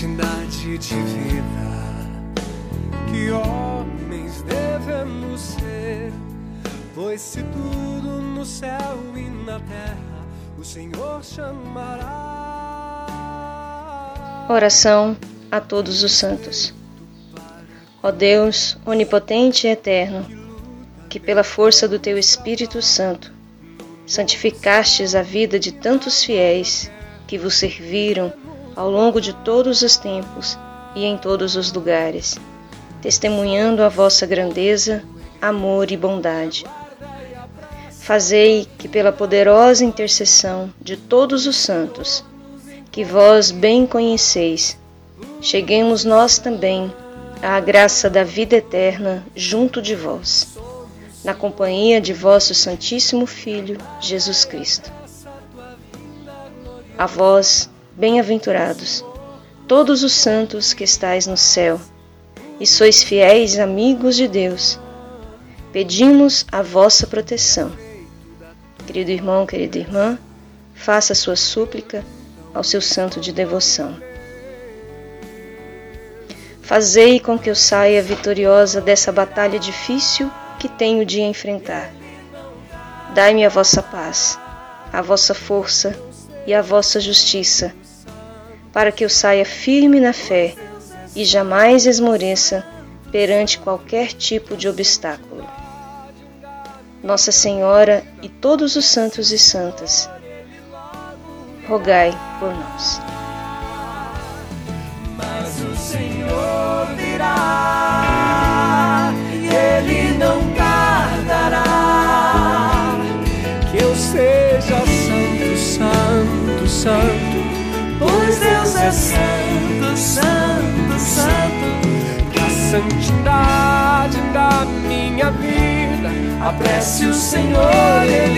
santidade de vida que homens devemos ser, pois se tudo no céu e na terra o Senhor chamará. Oração a todos os santos. Ó Deus, onipotente e eterno, que pela força do teu Espírito Santo santificastes a vida de tantos fiéis que vos serviram ao longo de todos os tempos e em todos os lugares, testemunhando a vossa grandeza, amor e bondade. Fazei que, pela poderosa intercessão de todos os santos, que vós bem conheceis, cheguemos nós também à graça da vida eterna junto de vós, na companhia de vosso Santíssimo Filho, Jesus Cristo. A vós, bem-aventurados, todos os santos que estais no céu, e sois fiéis amigos de Deus, pedimos a vossa proteção. Querido irmão, querida irmã, faça sua súplica ao seu santo de devoção. Fazei com que eu saia vitoriosa dessa batalha difícil que tenho de enfrentar. Dai-me a vossa paz, a vossa força e a vossa justiça para que eu saia firme na fé e jamais esmoreça perante qualquer tipo de obstáculo. Nossa Senhora e todos os santos e santas, rogai por nós. Mas o Senhor virá e Ele não tardará. Que eu seja santo, santo, santo pois Deus é santo, santo, santo. Que a santidade da minha vida apresse o Senhor.